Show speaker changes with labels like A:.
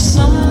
A: smile.